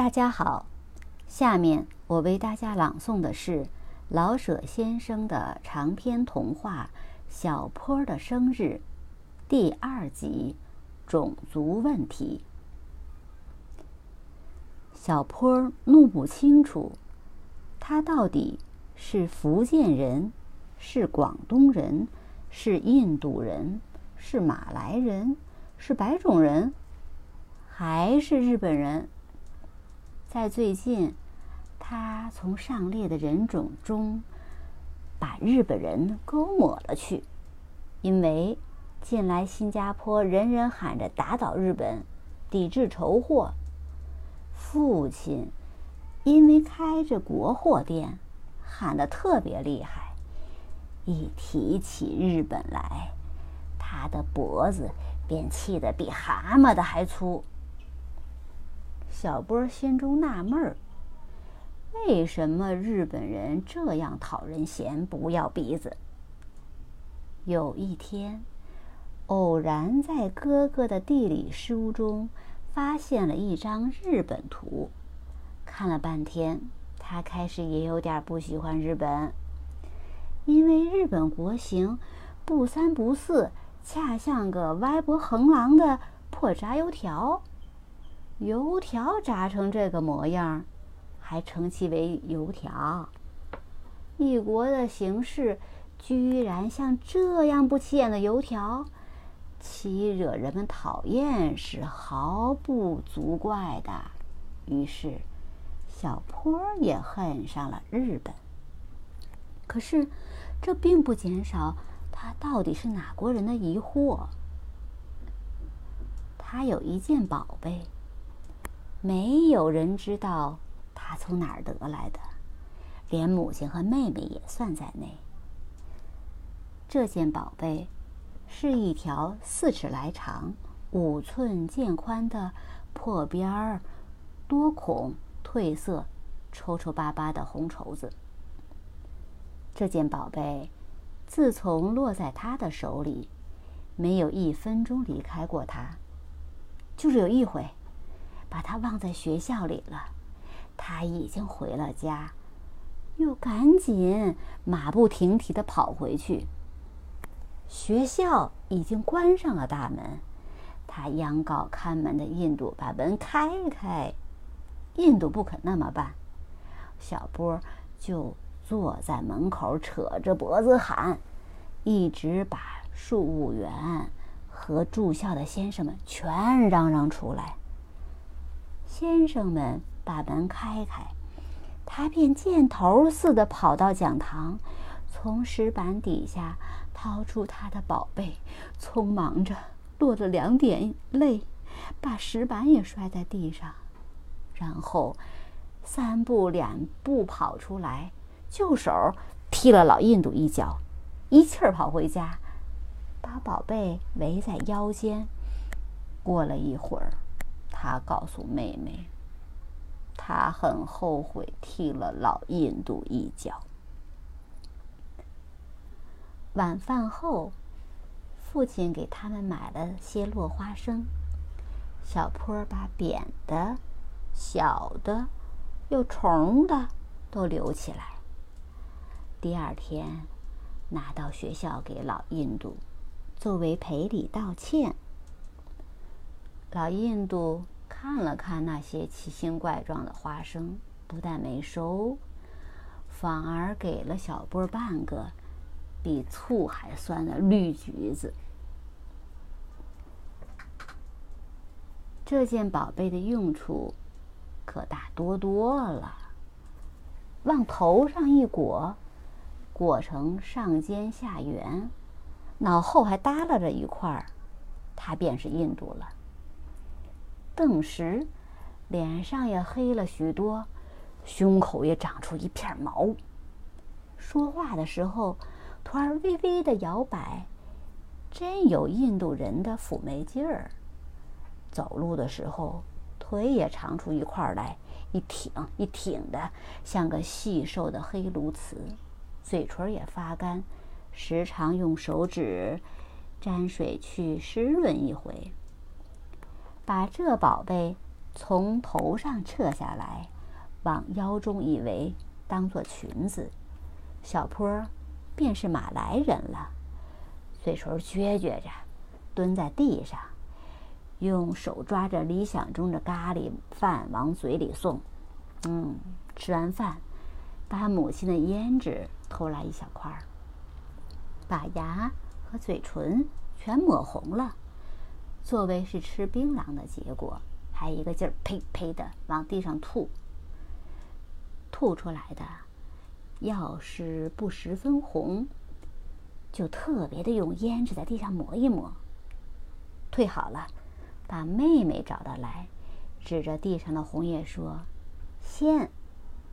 大家好，下面我为大家朗诵的是老舍先生的长篇童话《小坡的生日》第二集《种族问题》。小坡弄不清楚，他到底是福建人，是广东人，是印度人，是马来人，是白种人，还是日本人？在最近，他从上列的人种中把日本人勾抹了去，因为近来新加坡人人喊着打倒日本，抵制仇货。父亲因为开着国货店，喊得特别厉害，一提起日本来，他的脖子便气得比蛤蟆的还粗。小波心中纳闷儿：为什么日本人这样讨人嫌，不要鼻子？有一天，偶然在哥哥的地理书中发现了一张日本图，看了半天，他开始也有点不喜欢日本，因为日本国形不三不四，恰像个歪脖横狼的破炸油条。油条炸成这个模样，还称其为油条。一国的形势居然像这样不起眼的油条，其惹人们讨厌是毫不足怪的。于是，小坡也恨上了日本。可是，这并不减少他到底是哪国人的疑惑。他有一件宝贝。没有人知道他从哪儿得来的，连母亲和妹妹也算在内。这件宝贝是一条四尺来长、五寸见宽的破边儿、多孔、褪色、抽抽巴巴的红绸子。这件宝贝自从落在他的手里，没有一分钟离开过他，就是有一回。把他忘在学校里了，他已经回了家，又赶紧马不停蹄的跑回去。学校已经关上了大门，他央告看门的印度把门开开，印度不肯那么办，小波就坐在门口扯着脖子喊，一直把树务员和住校的先生们全嚷嚷出来。先生们把门开开，他便箭头似的跑到讲堂，从石板底下掏出他的宝贝，匆忙着落了两点泪，把石板也摔在地上，然后三步两步跑出来，就手踢了老印度一脚，一气儿跑回家，把宝贝围在腰间。过了一会儿。他告诉妹妹，他很后悔踢了老印度一脚。晚饭后，父亲给他们买了些落花生。小坡把扁的、小的、有虫的都留起来。第二天，拿到学校给老印度，作为赔礼道歉。老印度看了看那些奇形怪状的花生，不但没收，反而给了小波半个比醋还酸的绿橘子。这件宝贝的用处可大多多了，往头上一裹，裹成上尖下圆，脑后还耷拉着一块儿，它便是印度了。顿时，脸上也黑了许多，胸口也长出一片毛。说话的时候，突然微微的摇摆，真有印度人的妩媚劲儿。走路的时候，腿也长出一块来，一挺一挺的，像个细瘦的黑鸬鹚。嘴唇也发干，时常用手指沾水去湿润一回。把这宝贝从头上撤下来，往腰中一围，当做裙子。小坡便是马来人了，嘴唇撅撅着，蹲在地上，用手抓着理想中的咖喱饭往嘴里送。嗯，吃完饭，把母亲的胭脂偷来一小块儿，把牙和嘴唇全抹红了，作为是吃槟榔的结果，还一个劲儿呸呸的往地上吐。吐出来的，要是不十分红，就特别的用胭脂在地上抹一抹。退好了，把妹妹找到来，指着地上的红叶说。先，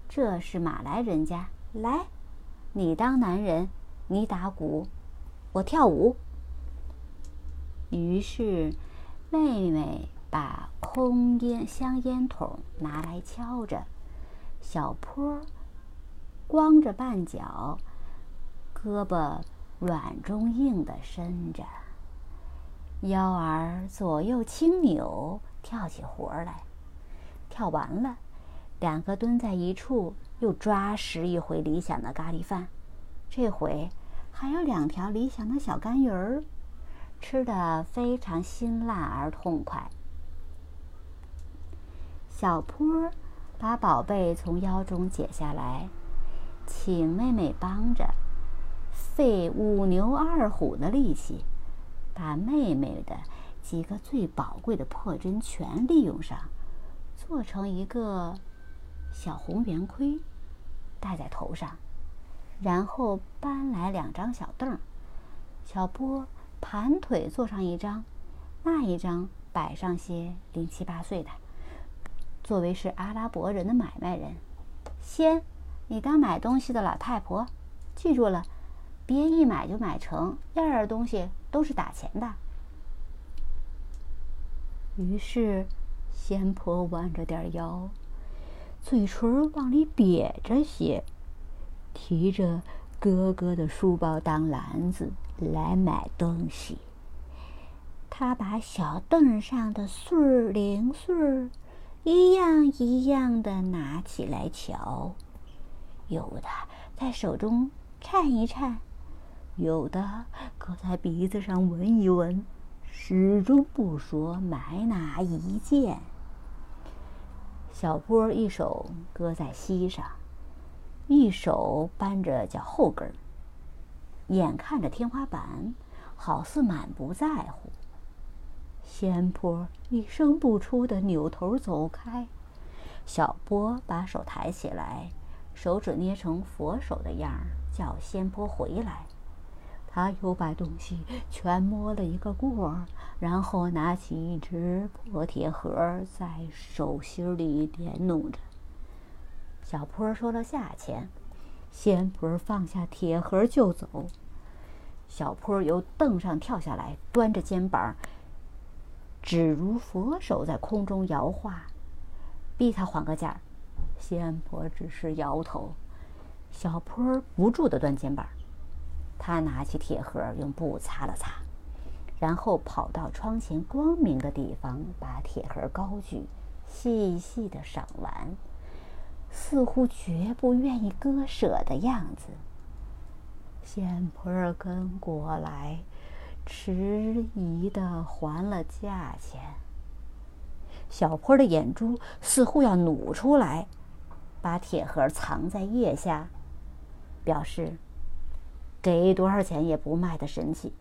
这是马来人家。来，你当男人，你打鼓，我跳舞。于是，妹妹把空烟香烟筒拿来敲着，小坡光着半脚，胳膊软中硬的伸着，腰儿左右轻扭，跳起活来。跳完了。两个蹲在一处，又抓拾一回理想的咖喱饭，这回还有两条理想的小干鱼儿，吃得非常辛辣而痛快。小坡把宝贝从腰中解下来，请妹妹帮着，费五牛二虎的力气，把妹妹的几个最宝贵的破针全利用上，做成一个。小红圆盔戴在头上，然后搬来两张小凳，小波盘腿坐上一张，那一张摆上些零七八碎的。作为是阿拉伯人的买卖人，先你当买东西的老太婆，记住了，别一买就买成，样样东西都是打钱的。于是，仙婆弯着点腰。嘴唇往里瘪着些，提着哥哥的书包当篮子来买东西。他把小凳上的穗儿零碎儿一样一样的拿起来瞧，有的在手中颤一颤，有的搁在鼻子上闻一闻，始终不说买哪一件。小波一手搁在膝上，一手扳着脚后跟儿，眼看着天花板，好似满不在乎。仙坡一声不出的扭头走开，小波把手抬起来，手指捏成佛手的样儿，叫仙坡回来。他又把东西全摸了一个过儿，然后拿起一只破铁盒，在手心里点弄着。小坡说了价钱，仙婆放下铁盒就走。小坡由凳上跳下来，端着肩膀，只如佛手在空中摇晃，逼他还个价。仙婆只是摇头。小坡不住地端肩膀。他拿起铁盒，用布擦了擦，然后跑到窗前光明的地方，把铁盒高举，细细的赏玩，似乎绝不愿意割舍的样子。仙婆儿跟过来，迟疑的还了价钱。小坡的眼珠似乎要努出来，把铁盒藏在腋下，表示。给多少钱也不卖的神气。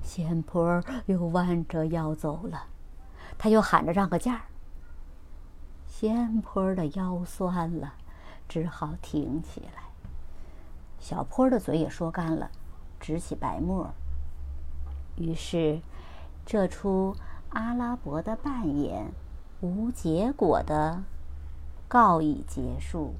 仙婆又弯着腰走了，他又喊着让个价儿。尖坡的腰酸了，只好挺起来。小坡的嘴也说干了，直起白沫。于是，这出阿拉伯的扮演无结果的告以结束。